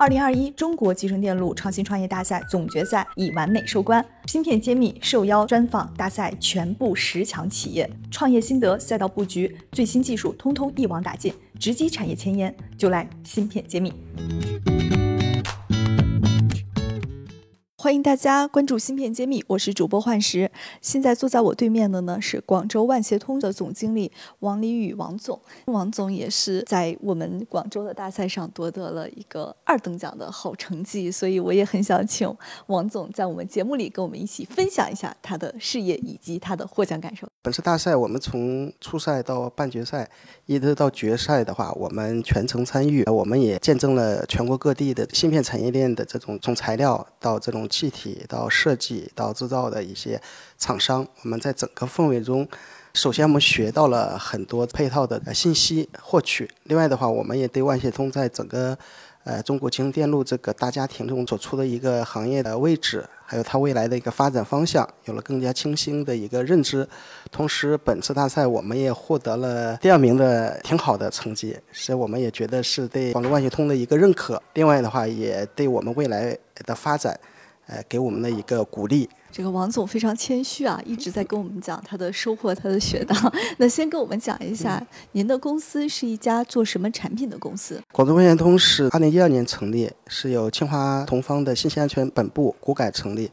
二零二一中国集成电路创新创业大赛总决赛已完美收官，芯片揭秘受邀专访大赛全部十强企业，创业心得、赛道布局、最新技术，通通一网打尽，直击产业前沿，就来芯片揭秘。欢迎大家关注芯片揭秘，我是主播幻石。现在坐在我对面的呢是广州万协通的总经理王黎宇王总。王总也是在我们广州的大赛上夺得了一个二等奖的好成绩，所以我也很想请王总在我们节目里跟我们一起分享一下他的事业以及他的获奖感受。本次大赛我们从初赛到半决赛，一直到决赛的话，我们全程参与，我们也见证了全国各地的芯片产业链的这种从材料到这种。气体到设计到制造的一些厂商，我们在整个氛围中，首先我们学到了很多配套的信息获取。另外的话，我们也对万协通在整个呃中国集成电路这个大家庭中所处的一个行业的位置，还有它未来的一个发展方向，有了更加清晰的一个认知。同时，本次大赛我们也获得了第二名的挺好的成绩，所以我们也觉得是对广州万协通的一个认可。另外的话，也对我们未来的发展。呃，给我们的一个鼓励。这个王总非常谦虚啊，一直在跟我们讲他的收获、他的学到。那先跟我们讲一下，您的公司是一家做什么产品的公司？广州万协通是二零一二年成立，是由清华同方的信息安全本部股改成立。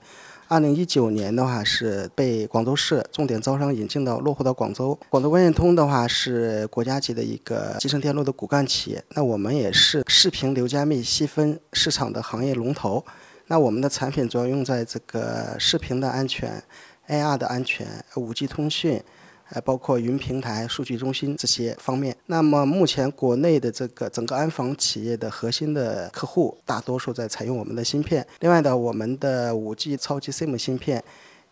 二零一九年的话是被广州市重点招商引进到落户到广州。广州万协通的话是国家级的一个集成电路的骨干企业。那我们也是视频流加密细分市场的行业龙头。那我们的产品主要用在这个视频的安全、AR 的安全、五 G 通讯，呃，包括云平台、数据中心这些方面。那么目前国内的这个整个安防企业的核心的客户，大多数在采用我们的芯片。另外呢，我们的五 G 超级 SIM 芯片。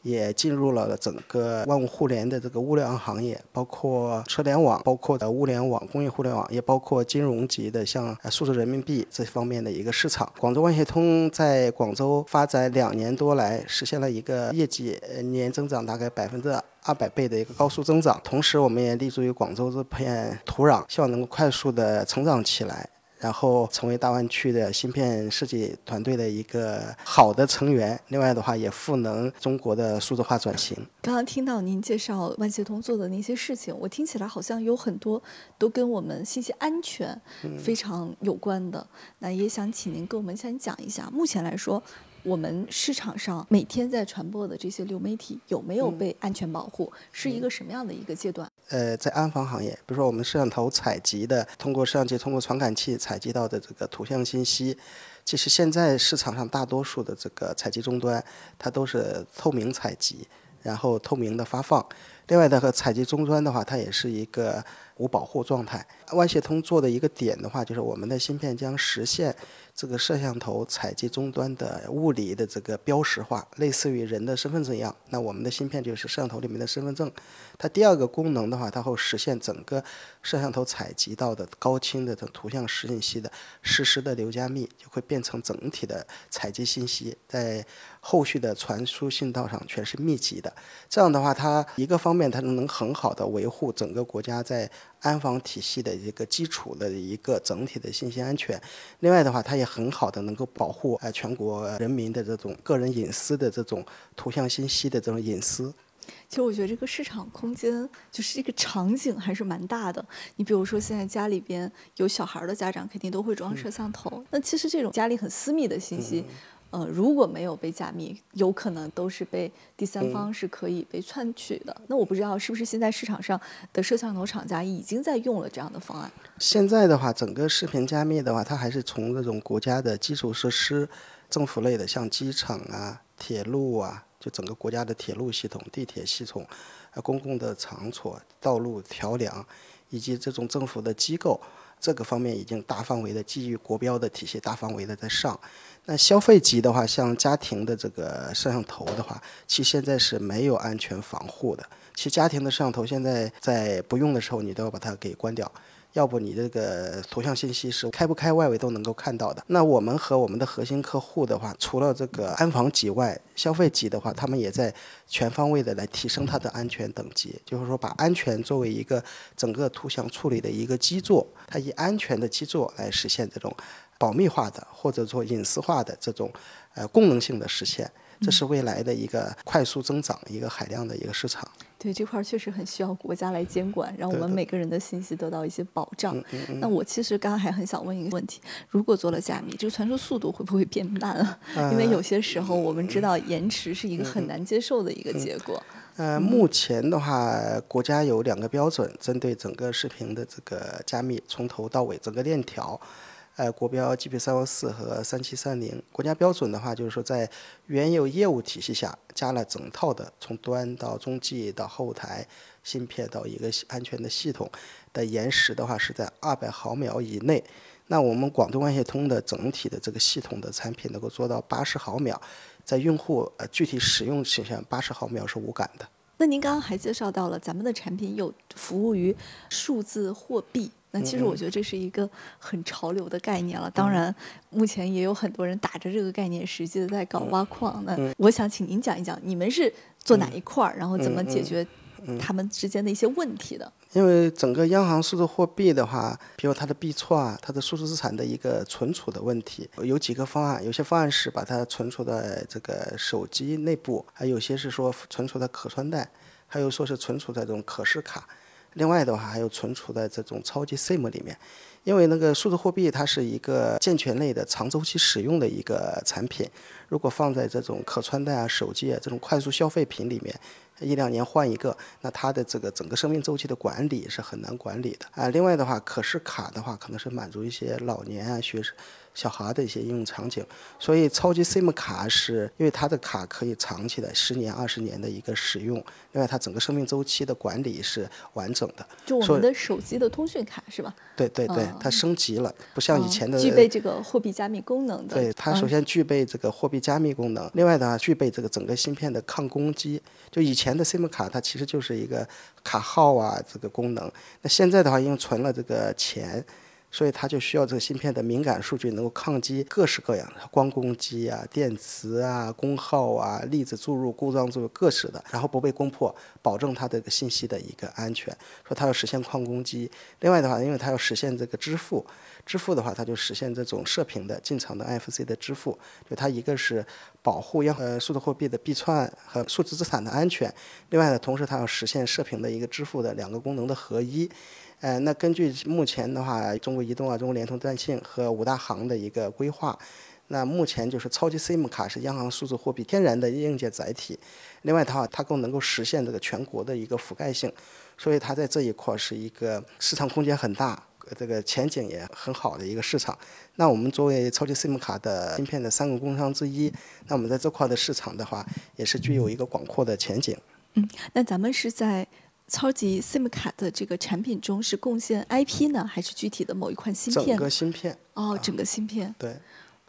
也进入了整个万物互联的这个物联网行业，包括车联网，包括的物联网、工业互联网，也包括金融级的像数字人民币这方面的一个市场。广州万协通在广州发展两年多来，实现了一个业绩年增长大概百分之二百倍的一个高速增长。同时，我们也立足于广州这片土壤，希望能够快速的成长起来。然后成为大湾区的芯片设计团队的一个好的成员。另外的话，也赋能中国的数字化转型。刚刚听到您介绍万协通做的那些事情，我听起来好像有很多都跟我们信息安全非常有关的。那也想请您跟我们先讲一下，目前来说。我们市场上每天在传播的这些流媒体有没有被安全保护？是一个什么样的一个阶段？呃，在安防行业，比如说我们摄像头采集的，通过摄像机、通过传感器采集到的这个图像信息，其实现在市场上大多数的这个采集终端，它都是透明采集，然后透明的发放。另外的和采集终端的话，它也是一个无保护状态。万协通做的一个点的话，就是我们的芯片将实现。这个摄像头采集终端的物理的这个标识化，类似于人的身份证一样。那我们的芯片就是摄像头里面的身份证。它第二个功能的话，它会实现整个摄像头采集到的高清的图像实信息的实时的流加密，就会变成整体的采集信息，在后续的传输信道上全是密集的。这样的话，它一个方面它能很好的维护整个国家在安防体系的一个基础的一个整体的信息安全。另外的话，它也很好的能够保护呃全国人民的这种个人隐私的这种图像信息的这种隐私。其实我觉得这个市场空间就是这个场景还是蛮大的。你比如说现在家里边有小孩的家长肯定都会装摄像头，那其实这种家里很私密的信息，呃，如果没有被加密，有可能都是被第三方是可以被篡取的。那我不知道是不是现在市场上的摄像头厂家已经在用了这样的方案。现在的话，整个视频加密的话，它还是从这种国家的基础设施、政府类的，像机场啊、铁路啊，就整个国家的铁路系统、地铁系统、呃公共的场所、道路桥梁，以及这种政府的机构，这个方面已经大范围的基于国标的体系，大范围的在上。那消费级的话，像家庭的这个摄像头的话，其实现在是没有安全防护的。其实家庭的摄像头现在在不用的时候，你都要把它给关掉。要不你这个图像信息是开不开外围都能够看到的。那我们和我们的核心客户的话，除了这个安防级外，消费级的话，他们也在全方位的来提升它的安全等级，就是说把安全作为一个整个图像处理的一个基座，它以安全的基座来实现这种。保密化的或者说隐私化的这种呃功能性的实现。这是未来的一个快速增长、一个海量的一个市场。对这块儿确实很需要国家来监管，让我们每个人的信息得到一些保障。那我其实刚刚还很想问一个问题：如果做了加密，这个传输速度会不会变慢啊？因为有些时候我们知道延迟是一个很难接受的一个结果。呃，目前的话，国家有两个标准，针对整个视频的这个加密，从头到尾整个链条。呃，国标 GB 三幺四和三七三零，国家标准的话，就是说在原有业务体系下加了整套的，从端到中继到后台芯片到一个安全的系统的延时的话，是在二百毫秒以内。那我们广东万协通的整体的这个系统的产品能够做到八十毫秒，在用户呃具体使用情况下，八十毫秒是无感的。那您刚刚还介绍到了咱们的产品有服务于数字货币。那其实我觉得这是一个很潮流的概念了。当然，目前也有很多人打着这个概念，实际的在搞挖矿。那我想请您讲一讲，你们是做哪一块儿，然后怎么解决他们之间的一些问题的？因为整个央行数字货币的话，比如它的币错啊，它的数字资产的一个存储的问题，有几个方案。有些方案是把它存储在这个手机内部，还有些是说存储在可穿戴，还有说是存储在这种可视卡。另外的话，还有存储在这种超级 SIM 里面，因为那个数字货币它是一个健全类的长周期使用的一个产品，如果放在这种可穿戴啊、手机啊这种快速消费品里面，一两年换一个，那它的这个整个生命周期的管理是很难管理的啊。另外的话，可视卡的话，可能是满足一些老年啊、学生。小孩的一些应用场景，所以超级 SIM 卡是因为它的卡可以长起来十年、二十年的一个使用，另外它整个生命周期的管理是完整的。就我们的手机的通讯卡是吧？对对对，它升级了，不像以前的。具备这个货币加密功能的。对，它首先具备这个货币加密功能，另外的话具备这个整个芯片的抗攻击。就以前的 SIM 卡，它其实就是一个卡号啊这个功能，那现在的话因为存了这个钱。所以它就需要这个芯片的敏感数据能够抗击各式各样的光攻击啊、电磁啊、功耗啊、粒子注入、故障注入各式的，然后不被攻破，保证它的个信息的一个安全。说它要实现抗攻击，另外的话，因为它要实现这个支付，支付的话，它就实现这种射频的进场的 NFC 的支付。就它一个是保护央呃数字货币的币串和数字资产的安全，另外呢，同时它要实现射频的一个支付的两个功能的合一。呃，那根据目前的话，中国移动啊、中国联通、电信和五大行的一个规划，那目前就是超级 SIM 卡是央行数字货币天然的硬件载体。另外的话，它更能够实现这个全国的一个覆盖性，所以它在这一块是一个市场空间很大，这个前景也很好的一个市场。那我们作为超级 SIM 卡的芯片的三个供应商之一，那我们在这块的市场的话，也是具有一个广阔的前景。嗯，那咱们是在。超级 SIM 卡的这个产品中是贡献 IP 呢，还是具体的某一款芯片？整个芯片哦，整个芯片。对。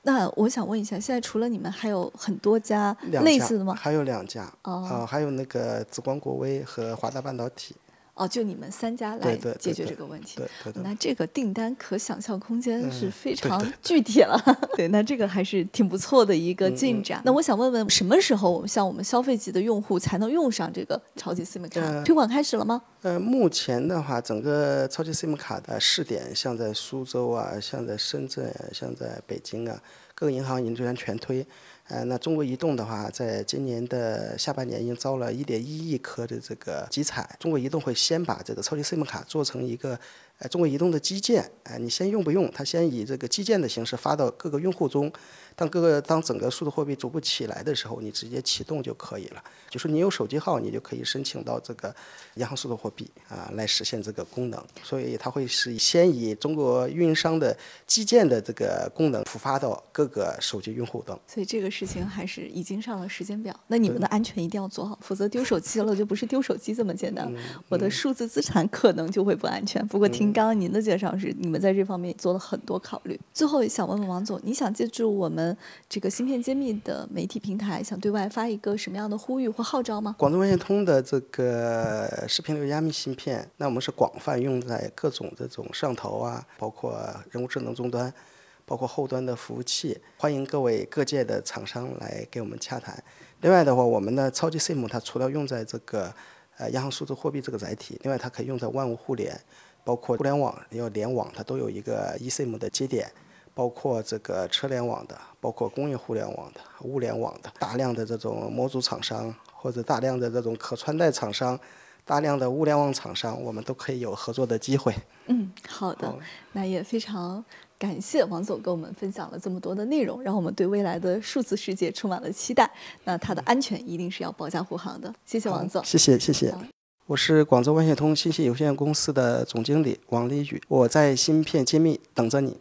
那我想问一下，现在除了你们，还有很多家类似的吗？还有两家哦，还有那个紫光国微和华大半导体。哦，就你们三家来解决这个问题。对对对。那这个订单可想象空间是非常具体了。对，那这个还是挺不错的一个进展。那我想问问，什么时候我们像我们消费级的用户才能用上这个超级 SIM 卡？推广开始了吗？呃，目前的话，整个超级 SIM 卡的试点，像在苏州啊，像在深圳，像在北京啊，各个银行已经全全推。呃，那中国移动的话，在今年的下半年已经招了一点一亿颗的这个集采。中国移动会先把这个超级 SIM 卡做成一个，呃，中国移动的基建，哎，你先用不用？它先以这个基建的形式发到各个用户中。当各个当整个数字货币逐步起来的时候，你直接启动就可以了。就是你有手机号，你就可以申请到这个央行数字货币啊，来实现这个功能。所以它会是先以中国运营商的基建的这个功能普发到各个手机用户等。所以这个事情还是已经上了时间表。那你们的安全一定要做好，否则丢手机了就不是丢手机这么简单，我的数字资产可能就会不安全。不过听刚刚您的介绍是，你们在这方面做了很多考虑。最后想问问王总，你想借助我们？这个芯片揭秘的媒体平台想对外发一个什么样的呼吁或号召吗？广东万协通的这个视频流加密芯片，那我们是广泛用在各种这种摄像头啊，包括人工智能终端，包括后端的服务器。欢迎各位各界的厂商来给我们洽谈。另外的话，我们的超级 SIM 它除了用在这个呃央行数字货币这个载体，另外它可以用在万物互联，包括互联网要联网，它都有一个 eSIM 的节点。包括这个车联网的，包括工业互联网的、物联网的，大量的这种模组厂商或者大量的这种可穿戴厂商。大量的物联网厂商，我们都可以有合作的机会。嗯，好的，那也非常感谢王总跟我们分享了这么多的内容，让我们对未来的数字世界充满了期待。那它的安全一定是要保驾护航的。谢谢王总，谢谢谢谢。我是广州万象通信息有限公司的总经理王立宇，我在芯片揭秘等着你。